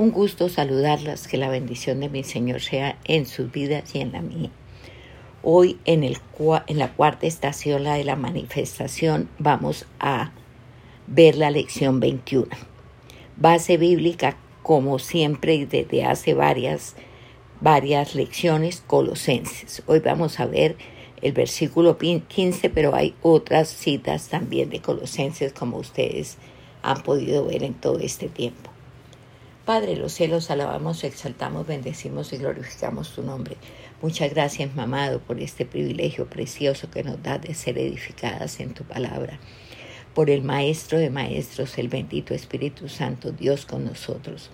Un gusto saludarlas, que la bendición de mi Señor sea en sus vidas y en la mía. Hoy en, el, en la cuarta estación, la de la manifestación, vamos a ver la lección 21. Base bíblica, como siempre y desde hace varias, varias lecciones, Colosenses. Hoy vamos a ver el versículo 15, pero hay otras citas también de Colosenses, como ustedes han podido ver en todo este tiempo. Padre los cielos, alabamos, exaltamos, bendecimos y glorificamos tu nombre. Muchas gracias, mamado, por este privilegio precioso que nos da de ser edificadas en tu palabra. Por el Maestro de Maestros, el bendito Espíritu Santo, Dios con nosotros.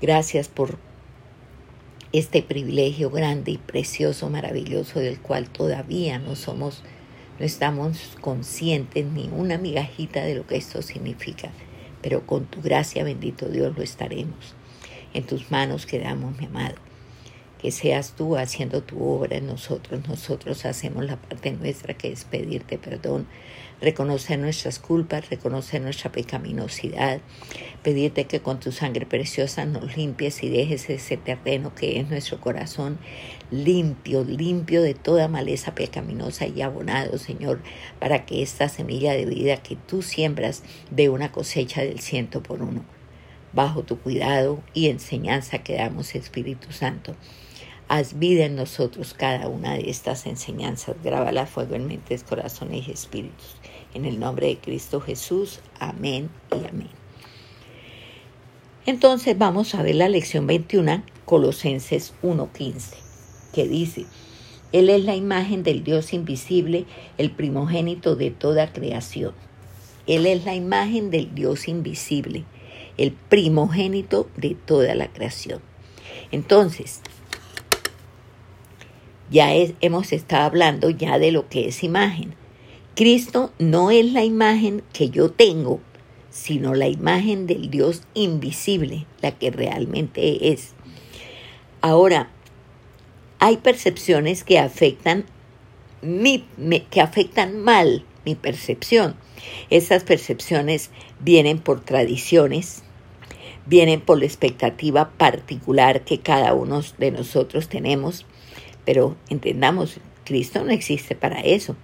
Gracias por este privilegio grande y precioso, maravilloso, del cual todavía no somos, no estamos conscientes ni una migajita de lo que esto significa pero con tu gracia, bendito Dios, lo estaremos. En tus manos quedamos, mi amado. Que seas tú haciendo tu obra en nosotros. Nosotros hacemos la parte nuestra que es pedirte perdón, reconocer nuestras culpas, reconocer nuestra pecaminosidad, pedirte que con tu sangre preciosa nos limpies y dejes ese terreno que es nuestro corazón limpio, limpio de toda maleza pecaminosa y abonado, Señor, para que esta semilla de vida que tú siembras dé una cosecha del ciento por uno. Bajo tu cuidado y enseñanza que damos, Espíritu Santo. Haz vida en nosotros cada una de estas enseñanzas. Grábala fuego en mentes, corazones y espíritus. En el nombre de Cristo Jesús. Amén y amén. Entonces vamos a ver la lección 21, Colosenses 1.15, que dice, Él es la imagen del Dios invisible, el primogénito de toda creación. Él es la imagen del Dios invisible, el primogénito de toda la creación. Entonces, ya hemos estado hablando ya de lo que es imagen. Cristo no es la imagen que yo tengo, sino la imagen del Dios invisible, la que realmente es. Ahora, hay percepciones que afectan mi, que afectan mal mi percepción. Esas percepciones vienen por tradiciones, vienen por la expectativa particular que cada uno de nosotros tenemos, pero entendamos, Cristo no existe para eso.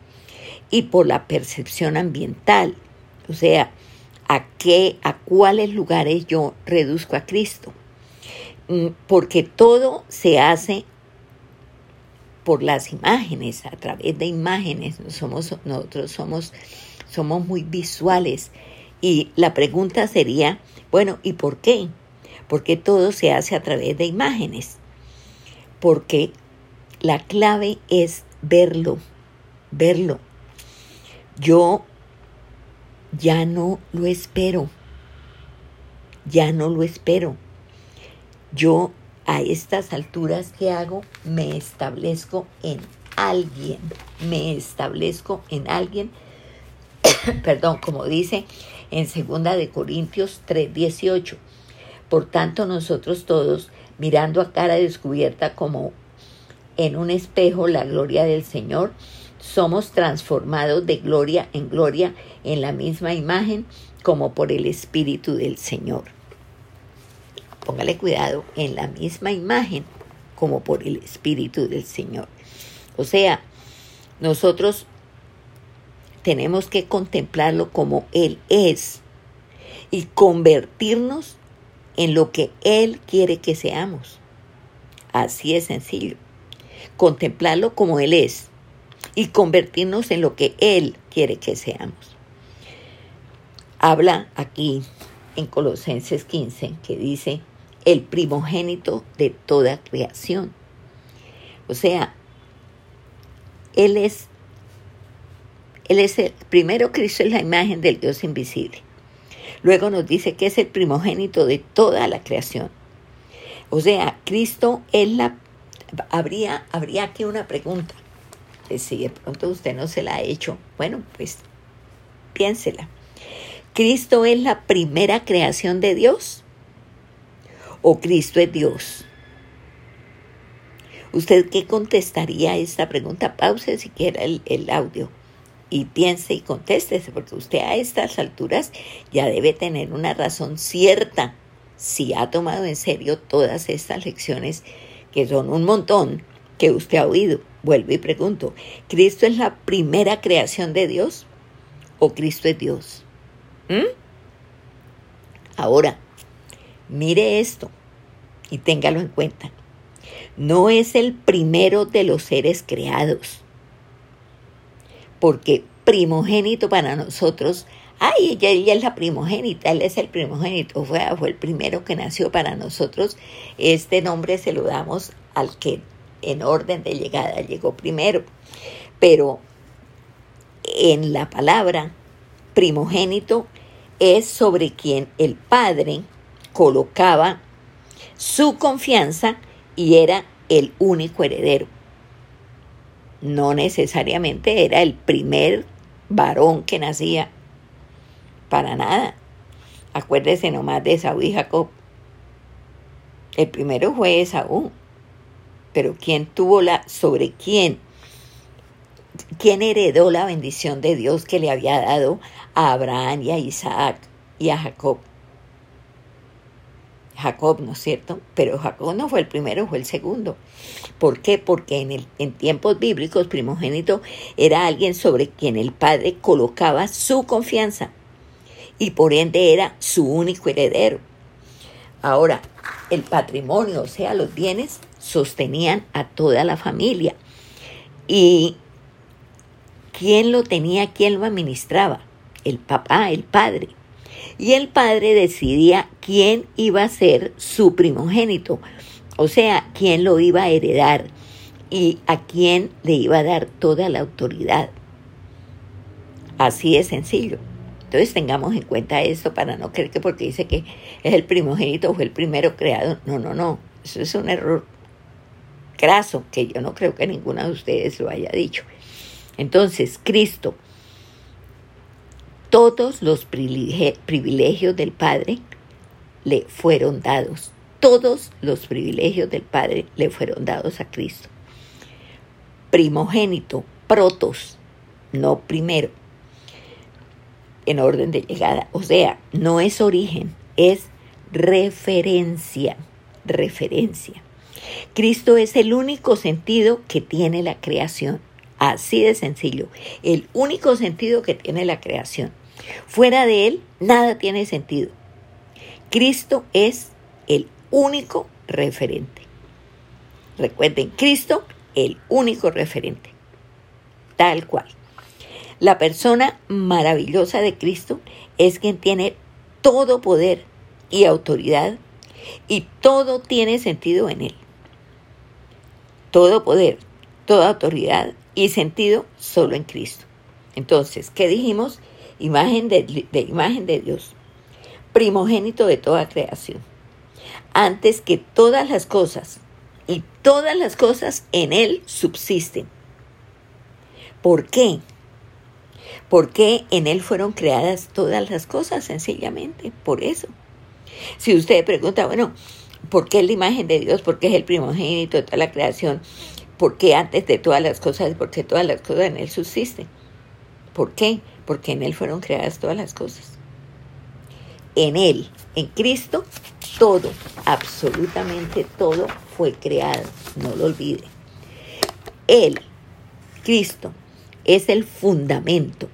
Y por la percepción ambiental, o sea, a qué, a cuáles lugares yo reduzco a Cristo. Mm, porque todo se hace por las imágenes, a través de imágenes. Somos, nosotros somos, somos muy visuales. Y la pregunta sería, bueno, ¿y por qué? Porque todo se hace a través de imágenes. Porque la clave es verlo, verlo. Yo ya no lo espero, ya no lo espero. Yo a estas alturas que hago me establezco en alguien, me establezco en alguien, perdón, como dice en segunda de Corintios 3:18. Por tanto, nosotros todos, mirando a cara descubierta como en un espejo la gloria del Señor, somos transformados de gloria en gloria en la misma imagen como por el Espíritu del Señor. Póngale cuidado, en la misma imagen como por el Espíritu del Señor. O sea, nosotros tenemos que contemplarlo como Él es y convertirnos en lo que Él quiere que seamos. Así es sencillo contemplarlo como Él es y convertirnos en lo que Él quiere que seamos. Habla aquí en Colosenses 15 que dice el primogénito de toda creación. O sea, Él es, Él es el primero Cristo es la imagen del Dios invisible. Luego nos dice que es el primogénito de toda la creación. O sea, Cristo es la habría, habría aquí una pregunta. Si de pronto usted no se la ha hecho, bueno, pues piénsela. ¿Cristo es la primera creación de Dios? ¿O Cristo es Dios? ¿Usted qué contestaría a esta pregunta? Pause siquiera el, el audio y piense y contéstese, porque usted a estas alturas ya debe tener una razón cierta si ha tomado en serio todas estas lecciones, que son un montón, que usted ha oído. Vuelvo y pregunto, ¿Cristo es la primera creación de Dios o Cristo es Dios? ¿Mm? Ahora, mire esto y téngalo en cuenta. No es el primero de los seres creados, porque primogénito para nosotros, ay, ella, es la primogénita, él es el primogénito, fue, fue el primero que nació para nosotros. Este nombre se lo damos al que en orden de llegada llegó primero. Pero en la palabra primogénito es sobre quien el Padre colocaba su confianza y era el único heredero. No necesariamente era el primer varón que nacía, para nada. Acuérdese nomás de Esaú y Jacob. El primero fue Esaú, pero ¿quién tuvo la, sobre quién? ¿Quién heredó la bendición de Dios que le había dado a Abraham y a Isaac y a Jacob? Jacob, ¿no es cierto? Pero Jacob no fue el primero, fue el segundo. ¿Por qué? Porque en, el, en tiempos bíblicos primogénito era alguien sobre quien el padre colocaba su confianza y por ende era su único heredero. Ahora, el patrimonio, o sea, los bienes, sostenían a toda la familia. ¿Y quién lo tenía, quién lo administraba? El papá, el padre y el padre decidía quién iba a ser su primogénito, o sea, quién lo iba a heredar y a quién le iba a dar toda la autoridad. Así de sencillo. Entonces tengamos en cuenta esto para no creer que porque dice que es el primogénito fue el primero creado. No, no, no. Eso es un error graso que yo no creo que ninguno de ustedes lo haya dicho. Entonces, Cristo todos los privilegios del Padre le fueron dados. Todos los privilegios del Padre le fueron dados a Cristo. Primogénito, protos, no primero, en orden de llegada. O sea, no es origen, es referencia, referencia. Cristo es el único sentido que tiene la creación. Así de sencillo, el único sentido que tiene la creación. Fuera de Él, nada tiene sentido. Cristo es el único referente. Recuerden, Cristo, el único referente. Tal cual. La persona maravillosa de Cristo es quien tiene todo poder y autoridad y todo tiene sentido en Él. Todo poder, toda autoridad y sentido solo en Cristo. Entonces, ¿qué dijimos? imagen de, imagen de Dios, primogénito de toda creación, antes que todas las cosas, y todas las cosas en Él subsisten. ¿Por qué? Porque en Él fueron creadas todas las cosas, sencillamente, por eso. Si usted pregunta, bueno, ¿por qué es la imagen de Dios? ¿Por qué es el primogénito de toda la creación? ¿Por qué antes de todas las cosas? Porque todas las cosas en Él subsisten. ¿Por qué? porque en Él fueron creadas todas las cosas. En Él, en Cristo, todo, absolutamente todo fue creado, no lo olvide. Él, Cristo, es el fundamento.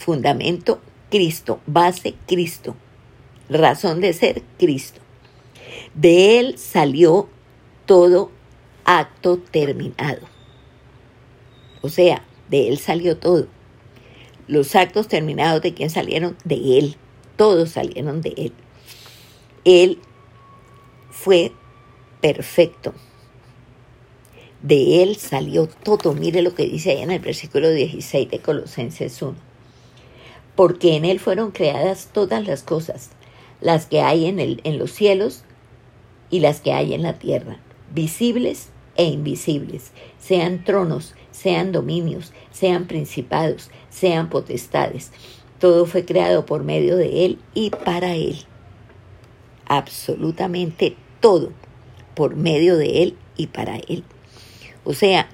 Fundamento Cristo, base Cristo, razón de ser Cristo. De Él salió todo acto terminado. O sea, de Él salió todo. Los actos terminados de quién salieron de Él. Todos salieron de Él. Él fue perfecto. De Él salió todo. Mire lo que dice ahí en el versículo 16 de Colosenses 1. Porque en Él fueron creadas todas las cosas, las que hay en, el, en los cielos y las que hay en la tierra, visibles e invisibles, sean tronos, sean dominios, sean principados, sean potestades. Todo fue creado por medio de Él y para Él. Absolutamente todo por medio de Él y para Él. O sea,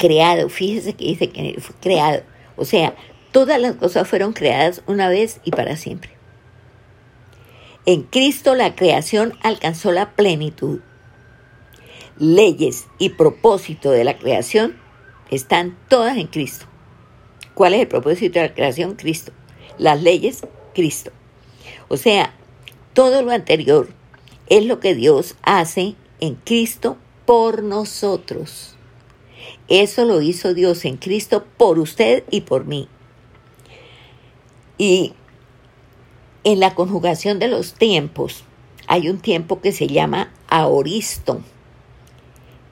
creado, fíjese que dice que fue creado. O sea, Todas las cosas fueron creadas una vez y para siempre. En Cristo la creación alcanzó la plenitud. Leyes y propósito de la creación están todas en Cristo. ¿Cuál es el propósito de la creación? Cristo. Las leyes, Cristo. O sea, todo lo anterior es lo que Dios hace en Cristo por nosotros. Eso lo hizo Dios en Cristo por usted y por mí. Y en la conjugación de los tiempos hay un tiempo que se llama aoristo.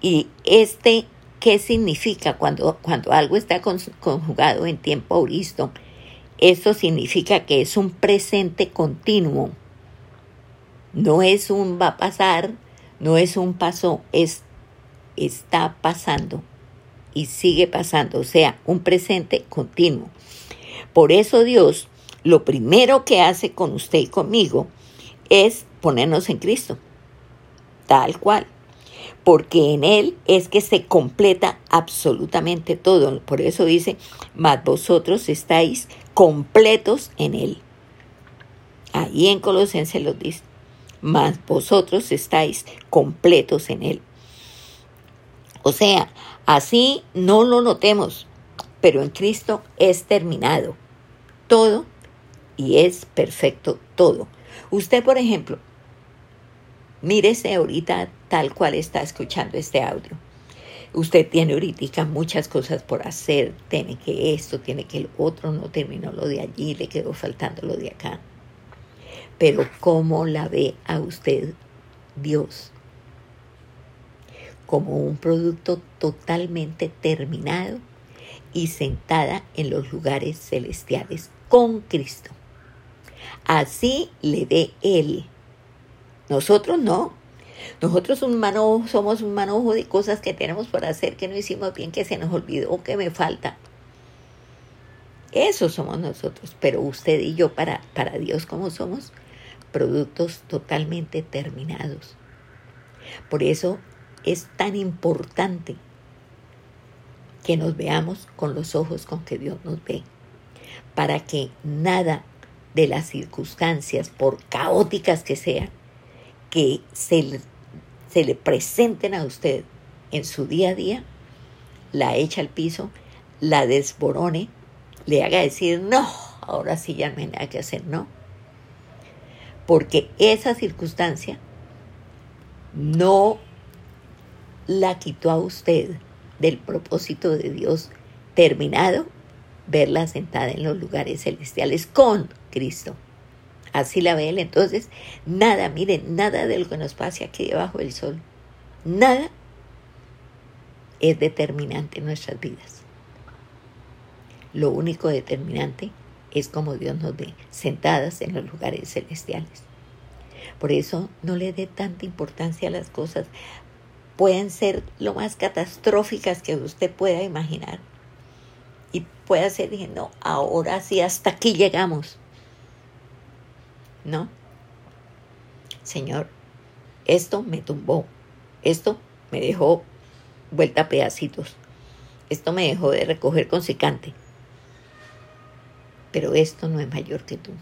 Y este, ¿qué significa cuando, cuando algo está conjugado en tiempo aoristo? Eso significa que es un presente continuo. No es un va a pasar, no es un paso, es está pasando y sigue pasando, o sea, un presente continuo. Por eso Dios lo primero que hace con usted y conmigo es ponernos en Cristo, tal cual, porque en Él es que se completa absolutamente todo. Por eso dice, mas vosotros estáis completos en Él. Ahí en Colosenses lo dice, mas vosotros estáis completos en Él. O sea, así no lo notemos, pero en Cristo es terminado todo y es perfecto todo. Usted, por ejemplo, mírese ahorita tal cual está escuchando este audio. Usted tiene ahorita muchas cosas por hacer, tiene que esto, tiene que el otro, no terminó lo de allí, le quedó faltando lo de acá. Pero ¿cómo la ve a usted Dios? Como un producto totalmente terminado y sentada en los lugares celestiales con Cristo. Así le dé Él. Nosotros no. Nosotros un somos un manojo de cosas que tenemos por hacer, que no hicimos bien, que se nos olvidó, que me falta. Eso somos nosotros, pero usted y yo para, para Dios como somos, productos totalmente terminados. Por eso es tan importante que nos veamos con los ojos con que Dios nos ve, para que nada de las circunstancias, por caóticas que sean, que se le, se le presenten a usted en su día a día, la echa al piso, la desborone, le haga decir, no, ahora sí ya no hay nada que hacer, no. Porque esa circunstancia no la quitó a usted del propósito de Dios terminado, verla sentada en los lugares celestiales con Cristo. Así la ve él. Entonces, nada, miren, nada de lo que nos pase aquí debajo del sol, nada es determinante en nuestras vidas. Lo único determinante es como Dios nos ve, sentadas en los lugares celestiales. Por eso no le dé tanta importancia a las cosas pueden ser lo más catastróficas que usted pueda imaginar. Y puede ser, dije, no, ahora sí, hasta aquí llegamos. ¿No? Señor, esto me tumbó, esto me dejó vuelta a pedacitos, esto me dejó de recoger con secante. Pero esto no es mayor que tú.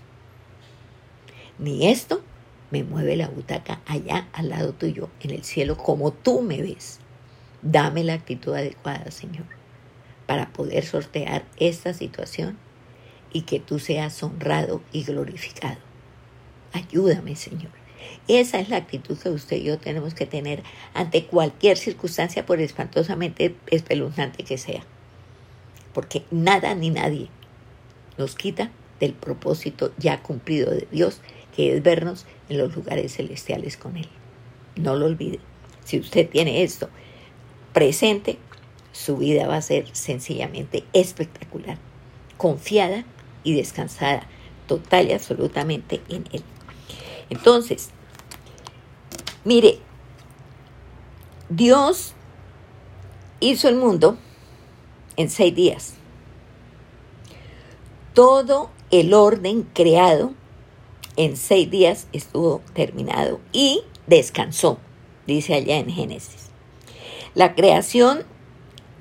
Ni esto me mueve la butaca allá al lado tuyo, en el cielo, como tú me ves. Dame la actitud adecuada, Señor, para poder sortear esta situación y que tú seas honrado y glorificado. Ayúdame, Señor. Esa es la actitud que usted y yo tenemos que tener ante cualquier circunstancia, por espantosamente espeluznante que sea. Porque nada ni nadie nos quita del propósito ya cumplido de Dios que es vernos en los lugares celestiales con Él. No lo olvide. Si usted tiene esto presente, su vida va a ser sencillamente espectacular, confiada y descansada total y absolutamente en Él. Entonces, mire, Dios hizo el mundo en seis días. Todo el orden creado en seis días estuvo terminado y descansó, dice allá en Génesis. La creación,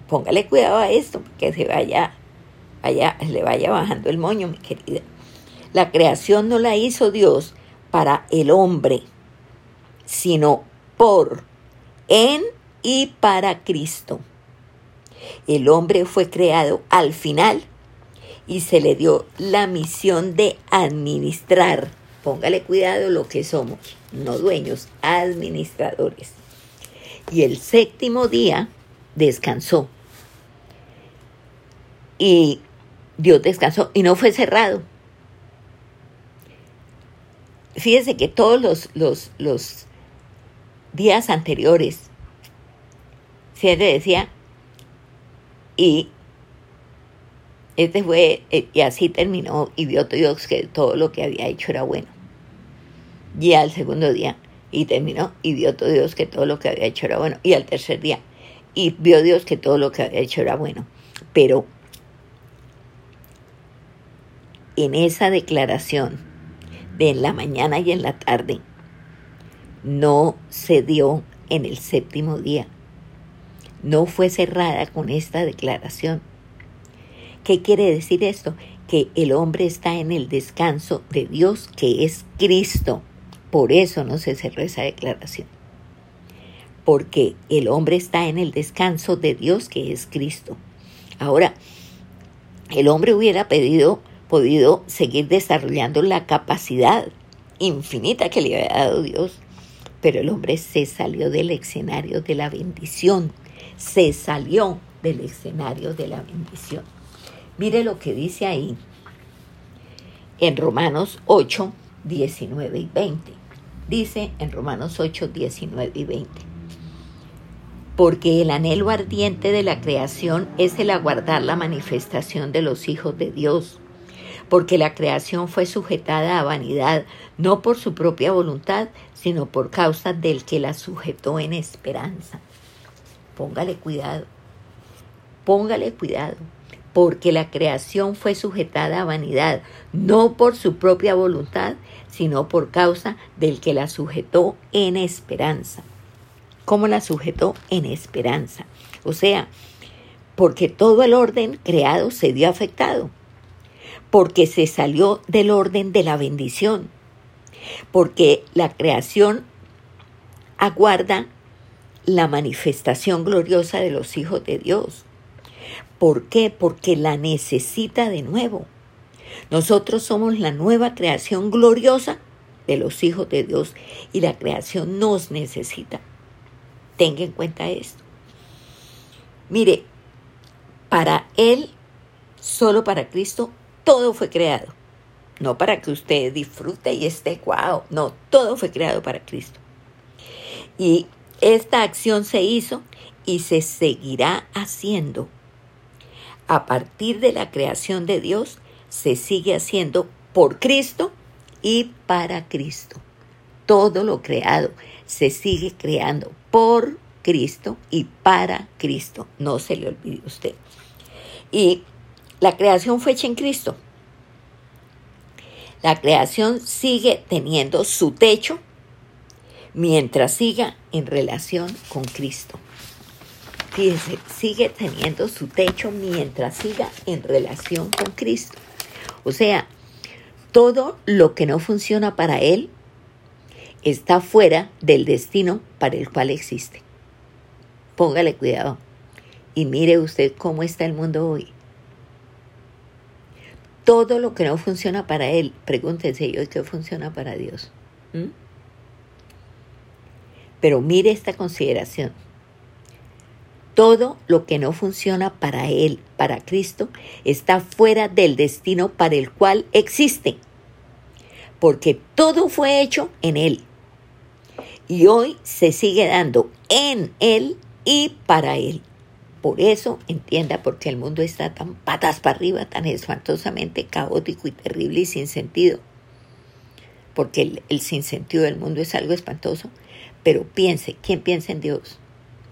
póngale cuidado a esto, que se vaya vaya, le vaya bajando el moño, mi querida. La creación no la hizo Dios para el hombre, sino por, en y para Cristo. El hombre fue creado al final y se le dio la misión de administrar. Póngale cuidado lo que somos, no dueños, administradores. Y el séptimo día descansó. Y Dios descansó y no fue cerrado. Fíjese que todos los, los, los días anteriores se decía y este fue, eh, y así terminó, y vio Dios que todo lo que había hecho era bueno. Y al segundo día, y terminó, y vio Dios que todo lo que había hecho era bueno. Y al tercer día, y vio Dios que todo lo que había hecho era bueno. Pero en esa declaración de en la mañana y en la tarde, no se dio en el séptimo día. No fue cerrada con esta declaración ¿Qué quiere decir esto? Que el hombre está en el descanso de Dios, que es Cristo. Por eso no se cerró esa declaración. Porque el hombre está en el descanso de Dios, que es Cristo. Ahora, el hombre hubiera podido seguir desarrollando la capacidad infinita que le había dado Dios, pero el hombre se salió del escenario de la bendición, se salió del escenario de la bendición. Mire lo que dice ahí en Romanos 8, 19 y 20. Dice en Romanos 8, 19 y 20. Porque el anhelo ardiente de la creación es el aguardar la manifestación de los hijos de Dios. Porque la creación fue sujetada a vanidad, no por su propia voluntad, sino por causa del que la sujetó en esperanza. Póngale cuidado. Póngale cuidado porque la creación fue sujetada a vanidad, no por su propia voluntad, sino por causa del que la sujetó en esperanza. ¿Cómo la sujetó en esperanza? O sea, porque todo el orden creado se dio afectado, porque se salió del orden de la bendición, porque la creación aguarda la manifestación gloriosa de los hijos de Dios. ¿Por qué? Porque la necesita de nuevo. Nosotros somos la nueva creación gloriosa de los hijos de Dios y la creación nos necesita. Tenga en cuenta esto. Mire, para Él, solo para Cristo, todo fue creado. No para que usted disfrute y esté guau. No, todo fue creado para Cristo. Y esta acción se hizo y se seguirá haciendo a partir de la creación de Dios se sigue haciendo por Cristo y para Cristo. Todo lo creado se sigue creando por Cristo y para Cristo. No se le olvide usted. Y la creación fue hecha en Cristo. La creación sigue teniendo su techo mientras siga en relación con Cristo fíjese, sigue teniendo su techo mientras siga en relación con Cristo. O sea, todo lo que no funciona para Él está fuera del destino para el cual existe. Póngale cuidado y mire usted cómo está el mundo hoy. Todo lo que no funciona para Él, pregúntense yo qué funciona para Dios. ¿Mm? Pero mire esta consideración todo lo que no funciona para Él, para Cristo, está fuera del destino para el cual existe. Porque todo fue hecho en Él. Y hoy se sigue dando en Él y para Él. Por eso entienda por qué el mundo está tan patas para arriba, tan espantosamente caótico y terrible y sin sentido. Porque el, el sinsentido del mundo es algo espantoso. Pero piense, ¿quién piensa en Dios?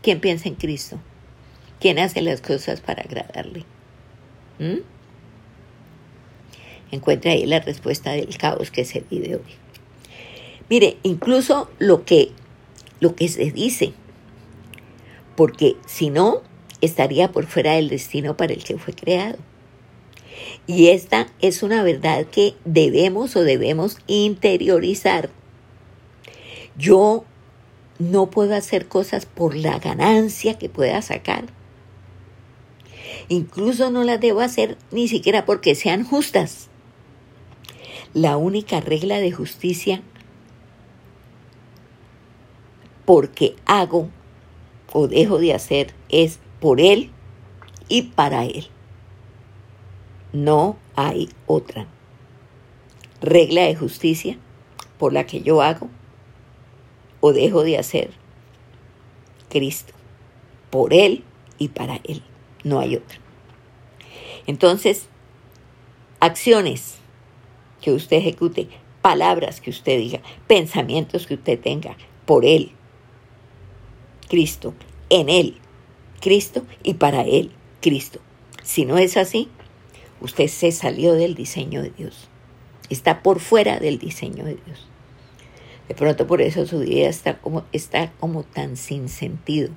¿Quién piensa en Cristo? ¿Quién hace las cosas para agradarle? ¿Mm? Encuentra ahí la respuesta del caos que se vive hoy. Mire, incluso lo que, lo que se dice, porque si no, estaría por fuera del destino para el que fue creado. Y esta es una verdad que debemos o debemos interiorizar. Yo no puedo hacer cosas por la ganancia que pueda sacar. Incluso no las debo hacer ni siquiera porque sean justas. La única regla de justicia porque hago o dejo de hacer es por Él y para Él. No hay otra regla de justicia por la que yo hago o dejo de hacer. Cristo, por Él y para Él. No hay otra. Entonces, acciones que usted ejecute, palabras que usted diga, pensamientos que usted tenga, por Él, Cristo, en Él, Cristo y para Él, Cristo. Si no es así, usted se salió del diseño de Dios. Está por fuera del diseño de Dios. De pronto por eso su vida está como, está como tan sin sentido.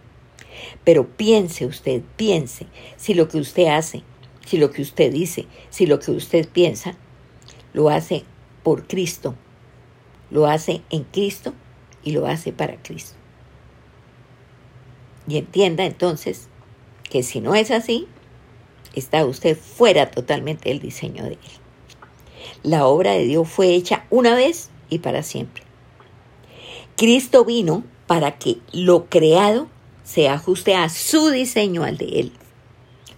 Pero piense usted, piense si lo que usted hace, si lo que usted dice, si lo que usted piensa, lo hace por Cristo, lo hace en Cristo y lo hace para Cristo. Y entienda entonces que si no es así, está usted fuera totalmente del diseño de Él. La obra de Dios fue hecha una vez y para siempre. Cristo vino para que lo creado se ajuste a su diseño, al de Él.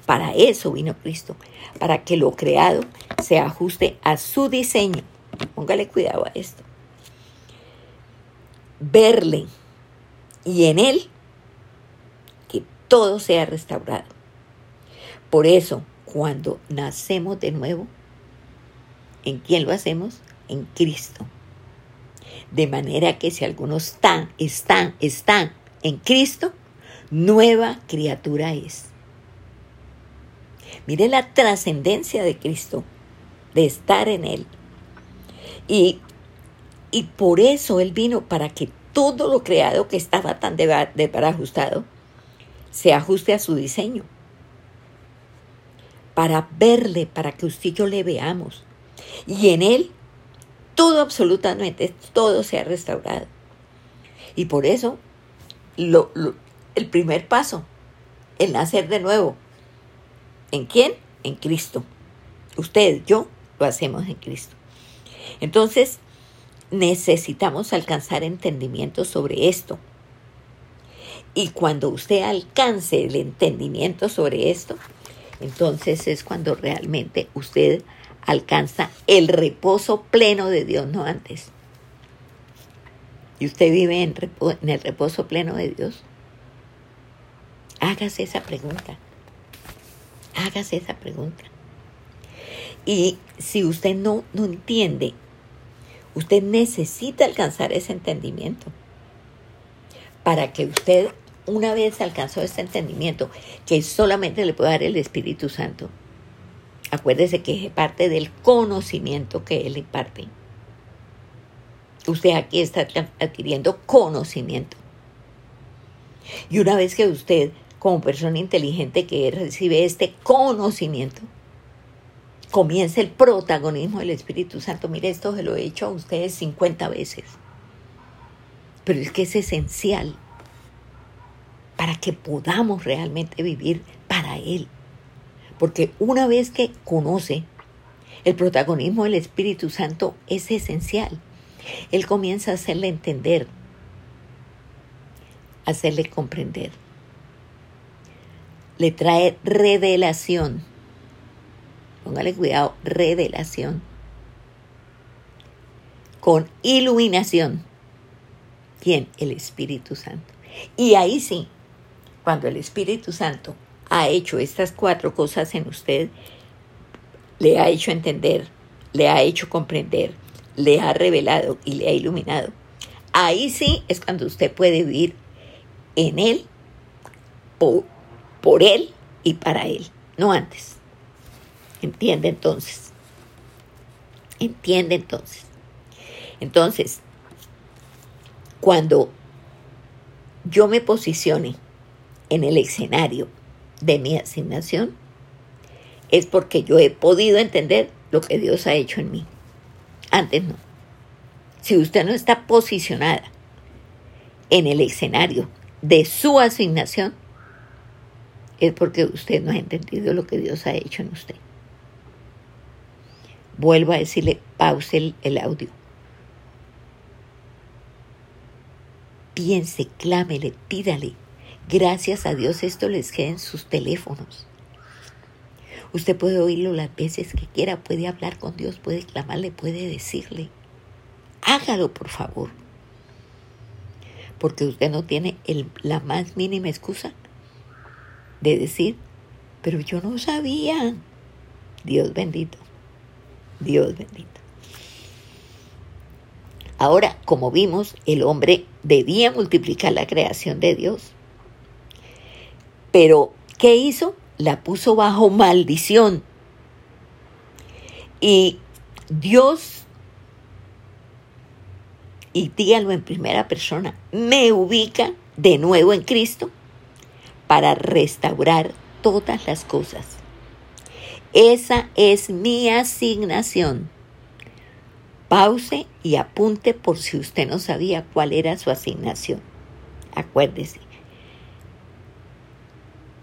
Para eso vino Cristo, para que lo creado se ajuste a su diseño. Póngale cuidado a esto. Verle y en Él todo sea restaurado. Por eso, cuando nacemos de nuevo, ¿en quién lo hacemos? En Cristo. De manera que si algunos están, están, están en Cristo, nueva criatura es. Mire la trascendencia de Cristo, de estar en Él. Y, y por eso Él vino para que todo lo creado que estaba tan desbarajustado, se ajuste a su diseño. Para verle, para que usted y yo le veamos. Y en él todo, absolutamente, todo se ha restaurado. Y por eso, lo, el primer paso, el nacer de nuevo. ¿En quién? En Cristo. Usted, yo, lo hacemos en Cristo. Entonces, necesitamos alcanzar entendimiento sobre esto. Y cuando usted alcance el entendimiento sobre esto, entonces es cuando realmente usted alcanza el reposo pleno de Dios, no antes. Y usted vive en, en el reposo pleno de Dios. Hágase esa pregunta. Hágase esa pregunta. Y si usted no, no entiende, usted necesita alcanzar ese entendimiento para que usted una vez alcanzó este entendimiento, que solamente le puede dar el Espíritu Santo, acuérdese que es parte del conocimiento que Él imparte. Usted aquí está adquiriendo conocimiento. Y una vez que usted, como persona inteligente que recibe este conocimiento, comienza el protagonismo del Espíritu Santo. Mire, esto se lo he hecho a ustedes 50 veces. Pero es que es esencial para que podamos realmente vivir para Él. Porque una vez que conoce, el protagonismo del Espíritu Santo es esencial. Él comienza a hacerle entender, a hacerle comprender. Le trae revelación. Póngale cuidado, revelación. Con iluminación. ¿Quién? El Espíritu Santo. Y ahí sí, cuando el Espíritu Santo ha hecho estas cuatro cosas en usted, le ha hecho entender, le ha hecho comprender, le ha revelado y le ha iluminado, ahí sí es cuando usted puede vivir en Él, por, por Él y para Él, no antes. ¿Entiende entonces? ¿Entiende entonces? Entonces, cuando yo me posicione en el escenario de mi asignación, es porque yo he podido entender lo que Dios ha hecho en mí. Antes no. Si usted no está posicionada en el escenario de su asignación, es porque usted no ha entendido lo que Dios ha hecho en usted. Vuelvo a decirle, pause el, audio. Piense, clámele, pídale. Gracias a Dios esto les queda en sus teléfonos. Usted puede oírlo las veces que quiera, puede hablar con Dios, puede clamarle, puede decirle. Hágalo, por favor. Porque usted no tiene la más mínima excusa de decir, pero yo no sabía. Dios bendito. Dios bendito. Ahora, como vimos, el hombre debía multiplicar la creación de Dios. Pero, ¿qué hizo? La puso bajo maldición. Y Dios, y dígalo en primera persona, me ubica de nuevo en Cristo para restaurar todas las cosas. Esa es mi asignación. Pause y apunte por si usted no sabía cuál era su asignación. Acuérdese.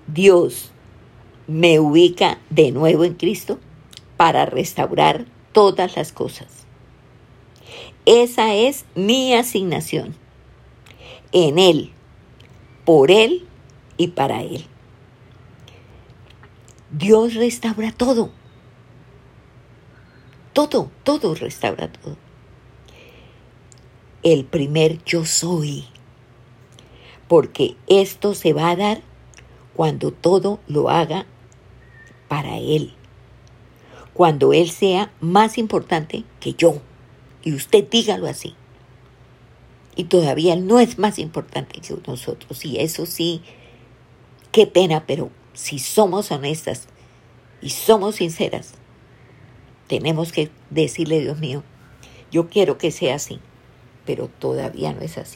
Dios me ubica de nuevo en Cristo para restaurar todas las cosas. Esa es mi asignación. En Él, por Él y para Él. Dios restaura todo. Todo, todo restaura todo. El primer yo soy. Porque esto se va a dar cuando todo lo haga para Él. Cuando Él sea más importante que yo. Y usted dígalo así. Y todavía no es más importante que nosotros. Y eso sí Qué pena, pero si somos honestas y somos sinceras, tenemos que decirle, Dios mío, yo quiero que sea así, pero todavía no es así.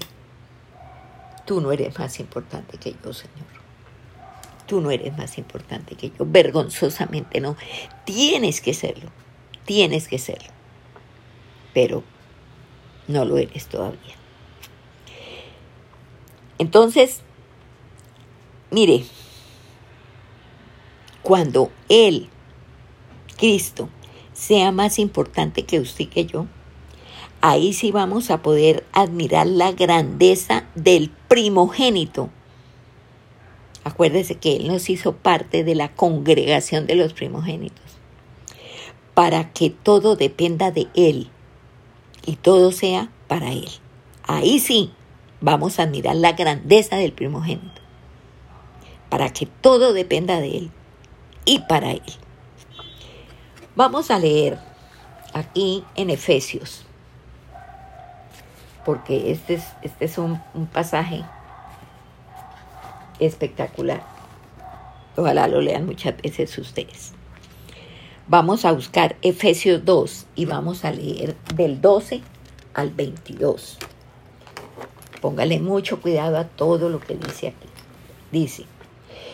Tú no eres más importante que yo, Señor. Tú no eres más importante que yo. Vergonzosamente no. Tienes que serlo. Tienes que serlo. Pero no lo eres todavía. Entonces, Mire, cuando Él, Cristo, sea más importante que usted y que yo, ahí sí vamos a poder admirar la grandeza del primogénito. Acuérdese que Él nos hizo parte de la congregación de los primogénitos, para que todo dependa de Él y todo sea para Él. Ahí sí vamos a admirar la grandeza del primogénito para que todo dependa de Él y para Él. Vamos a leer aquí en Efesios, porque este es, este es un, un pasaje espectacular. Ojalá lo lean muchas veces ustedes. Vamos a buscar Efesios 2 y vamos a leer del 12 al 22. Póngale mucho cuidado a todo lo que dice aquí. Dice,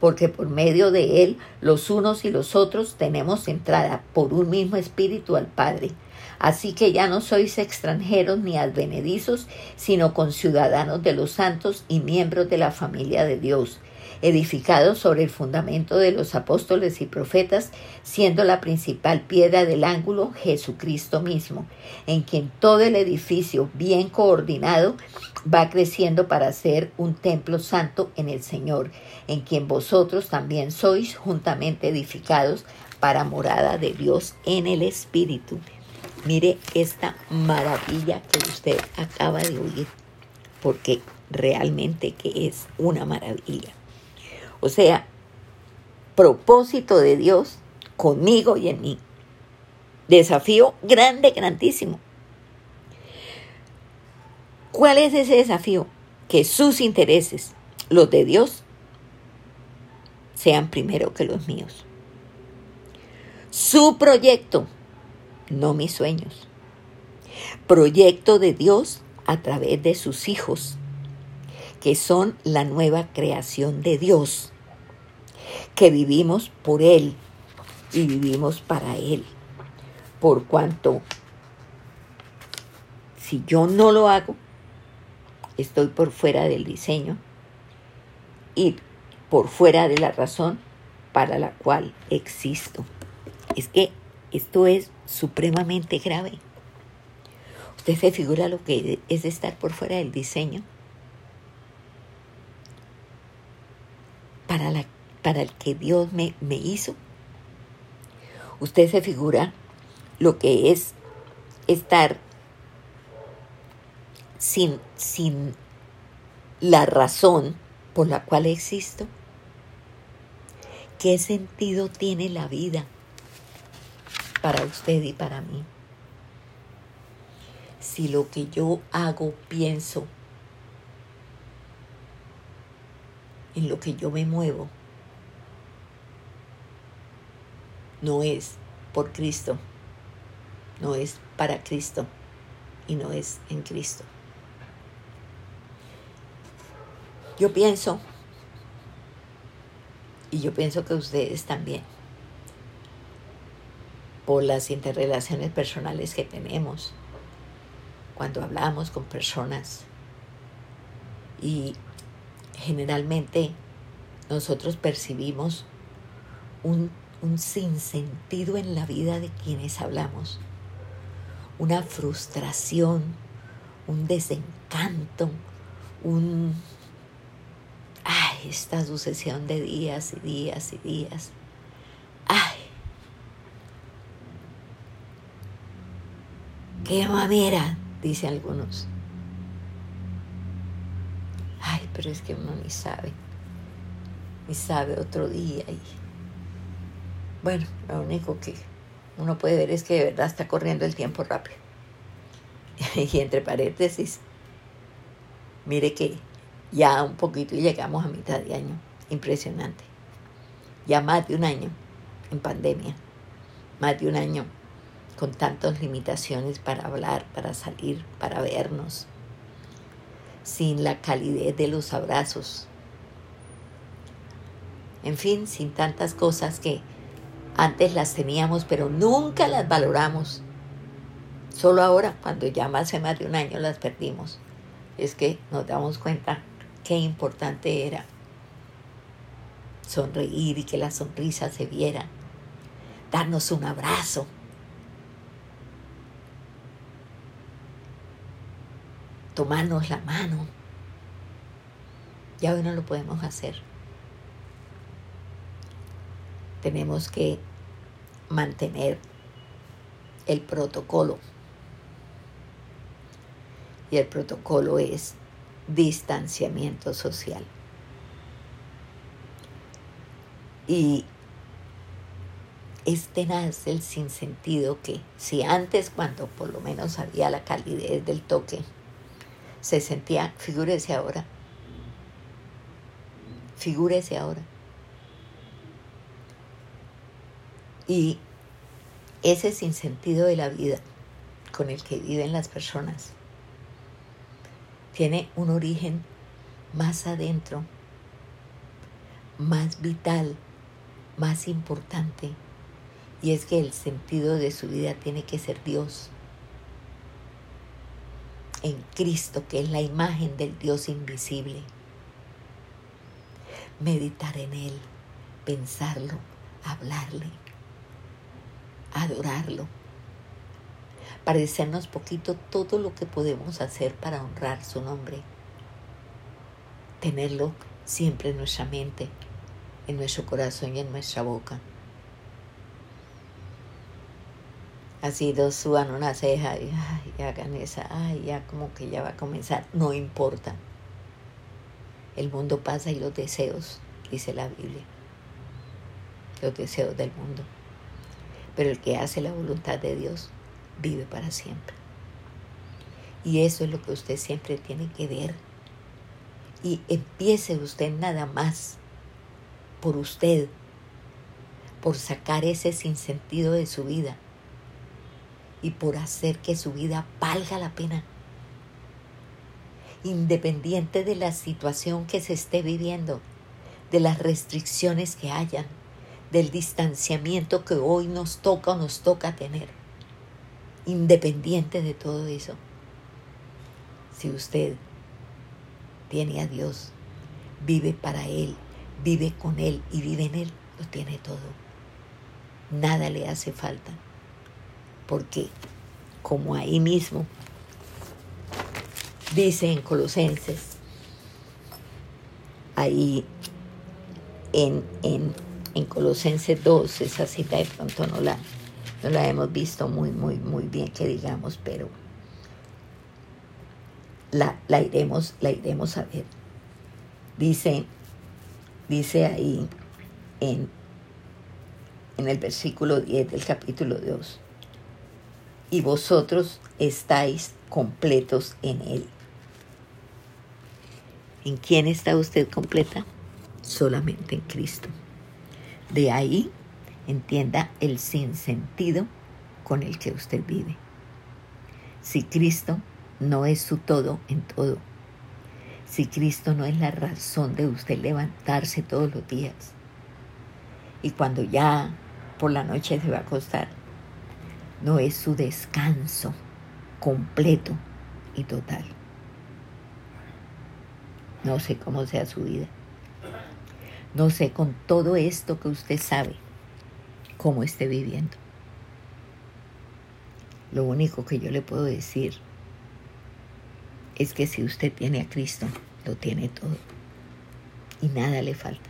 porque por medio de él los unos y los otros tenemos entrada por un mismo espíritu al Padre. Así que ya no sois extranjeros ni advenedizos, sino conciudadanos de los santos y miembros de la familia de Dios, edificado sobre el fundamento de los apóstoles y profetas, siendo la principal piedra del ángulo Jesucristo mismo, en quien todo el edificio bien coordinado va creciendo para ser un templo santo en el Señor, en quien vosotros también sois juntamente edificados para morada de Dios en el Espíritu. Mire esta maravilla que usted acaba de oír, porque realmente que es una maravilla. O sea, propósito de Dios conmigo y en mí. Desafío grande, grandísimo. ¿Cuál es ese desafío? Que sus intereses, los de Dios, sean primero que los míos. Su proyecto, no mis sueños. Proyecto de Dios a través de sus hijos, que son la nueva creación de Dios, que vivimos por Él y vivimos para Él. Por cuanto, si yo no lo hago, estoy por fuera del diseño y por fuera de la razón para la cual existo. Es que esto es supremamente grave. ¿Usted se figura lo que es estar por fuera del diseño? Para, la, para el que Dios me, me hizo. ¿Usted se figura lo que es estar sin, sin la razón por la cual existo? ¿Qué sentido tiene la vida para usted y para mí? Si lo que yo hago, pienso, en lo que yo me muevo, no es por Cristo, no es para Cristo y no es en Cristo. Yo pienso, y yo pienso que ustedes también, por las interrelaciones personales que tenemos, cuando hablamos con personas y generalmente nosotros percibimos un, sinsentido en la vida de quienes hablamos, una frustración, un desencanto, un esta sucesión de días y días y días. Ay, qué mamera, dicen algunos. Ay, pero es que uno ni sabe, ni sabe otro día. Y bueno, lo único que uno puede ver es que de verdad está corriendo el tiempo rápido. y entre paréntesis, mire que ya un poquito y llegamos a mitad de año. Impresionante. Ya más de un año en pandemia. Más de un año con tantas limitaciones para hablar, para salir, para vernos. Sin la calidez de los abrazos. En fin, sin tantas cosas que antes las teníamos, pero nunca las valoramos. Solo ahora, cuando ya hace más de un año las perdimos, es que nos damos cuenta qué importante era sonreír y que la sonrisa se viera, darnos un abrazo. Tomarnos la mano. Ya hoy no lo podemos hacer. Tenemos que mantener el protocolo. Y el protocolo es distanciamiento social. Y es tenaz el sinsentido que si antes cuando por lo menos había la calidez del toque, se sentía, figúrese ahora, figúrese ahora. Y ese sinsentido de la vida con el que viven las personas tiene un origen más adentro, más vital, más importante, y es que el sentido de su vida tiene que ser Dios, en Cristo, que es la imagen del Dios invisible. meditar en Él, pensarlo, hablarle, adorarlo, parecernos poquito todo lo que podemos hacer para honrar su nombre, tenerlo siempre en nuestra mente, en nuestro corazón y en nuestra boca. Así dos suban una ceja y ay, hagan esa, ay, ya como que ya va a comenzar, no importa. El mundo pasa y los deseos, dice la Biblia, los deseos del mundo. Pero el que hace la voluntad de Dios vive para siempre. Y eso es lo que usted siempre tiene que ver. Y empiece usted nada más por usted, por sacar ese sinsentido de su vida y por hacer que su vida valga la pena. Independiente de la situación que se esté viviendo, de las restricciones que hayan, del distanciamiento que hoy nos toca o nos toca tener. Independiente de todo eso. Si usted tiene a Dios, vive para Él, vive con Él y vive en Él, lo tiene todo. Nada le hace falta porque como ahí mismo dice en Colosenses, ahí en, en, en Colosenses 2, esa cita de pronto no la, no la hemos visto muy, muy, muy bien que digamos, pero la, la, iremos, la iremos a ver. Dice, dice ahí en, en el versículo 10 del capítulo 2 y vosotros estáis completos en Él. ¿En quién está usted completa? Solamente en Cristo. De ahí entienda el sinsentido con el que usted vive. Si Cristo no es su todo en todo, si Cristo no es la razón de usted levantarse todos los días, y cuando ya por la noche se va a acostar, no es su descanso completo y total. No sé cómo sea su vida. No sé con todo esto que usted sabe cómo esté viviendo. Lo único que yo le puedo decir es que si usted tiene a Cristo, lo tiene todo. Y nada le falta.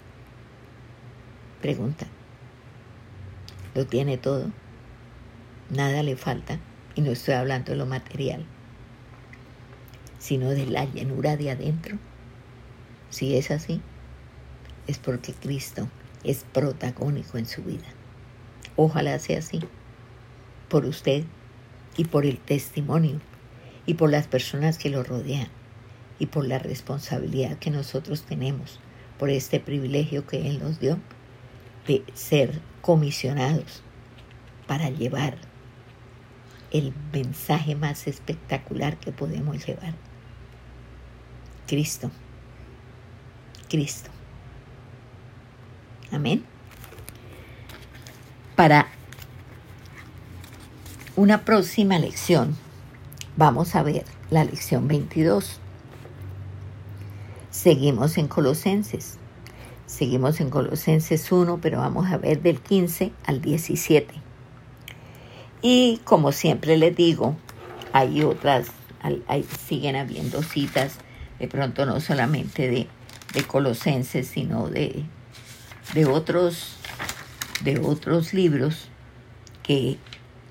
Pregunta. ¿Lo tiene todo? Nada le falta, y no estoy hablando de lo material, sino de la llenura de adentro. Si es así, es porque Cristo es protagónico en su vida. Ojalá sea así, por usted y por el testimonio y por las personas que lo rodean y por la responsabilidad que nosotros tenemos por este privilegio que Él nos dio de ser comisionados para llevar el mensaje más espectacular que podemos llevar. Cristo. Cristo. Amén. Para una próxima lección, vamos a ver la lección 22. Seguimos en Colosenses. Seguimos en Colosenses 1, pero vamos a ver del 15 al 17. Y como siempre les digo, hay otras, siguen habiendo citas, de pronto no solamente de, de colosenses, sino de, de, otros, de otros libros que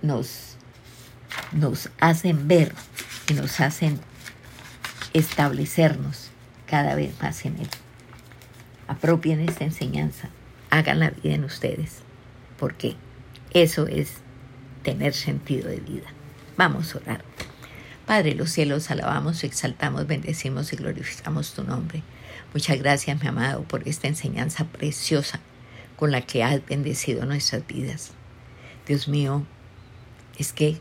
nos, nos hacen ver y nos hacen establecernos cada vez más en él. Apropien esta enseñanza, hagan la vida en ustedes, porque eso es tener sentido de vida. Vamos a orar. Padre, los cielos alabamos, exaltamos, bendecimos y glorificamos tu nombre. Muchas gracias, mi amado, por esta enseñanza preciosa con la que has bendecido nuestras vidas. Dios mío, es que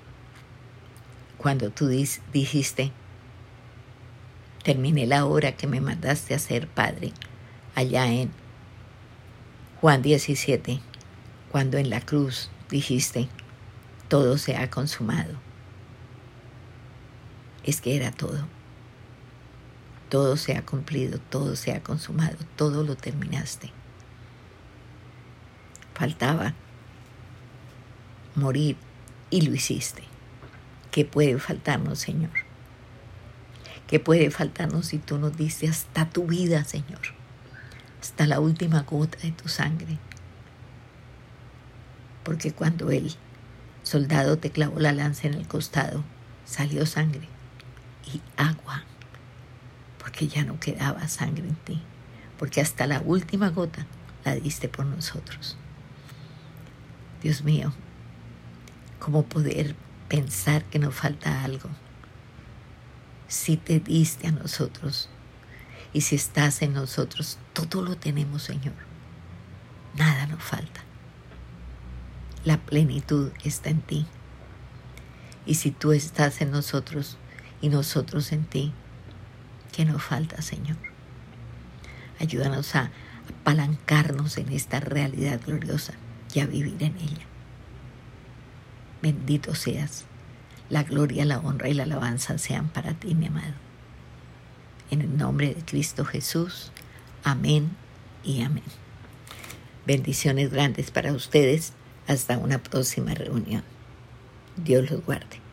cuando tú dijiste, terminé la hora que me mandaste hacer, Padre, allá en Juan 17, cuando en la cruz dijiste, todo se ha consumado. Es que era todo. Todo se ha cumplido, todo se ha consumado, todo lo terminaste. Faltaba morir y lo hiciste. ¿Qué puede faltarnos, Señor? ¿Qué puede faltarnos si tú nos diste hasta tu vida, Señor? Hasta la última gota de tu sangre. Porque cuando el soldado te clavó la lanza en el costado, salió sangre y agua. Porque ya no quedaba sangre en ti. Porque hasta la última gota la diste por nosotros. Dios mío, ¿cómo poder pensar que nos falta algo. Si te diste a nosotros y si estás en nosotros, todo lo tenemos, Señor. Nada nos falta. La plenitud está en ti. Y si tú estás en nosotros y nosotros en ti, ¿qué nos falta, Señor? Ayúdanos a apalancarnos en esta realidad gloriosa y a vivir en ella. Bendito seas. La gloria, la honra y la alabanza sean para ti, mi amado. En el nombre de Cristo Jesús. Amén y amén. Bendiciones grandes para ustedes. Hasta una próxima reunión. Dios los guarde.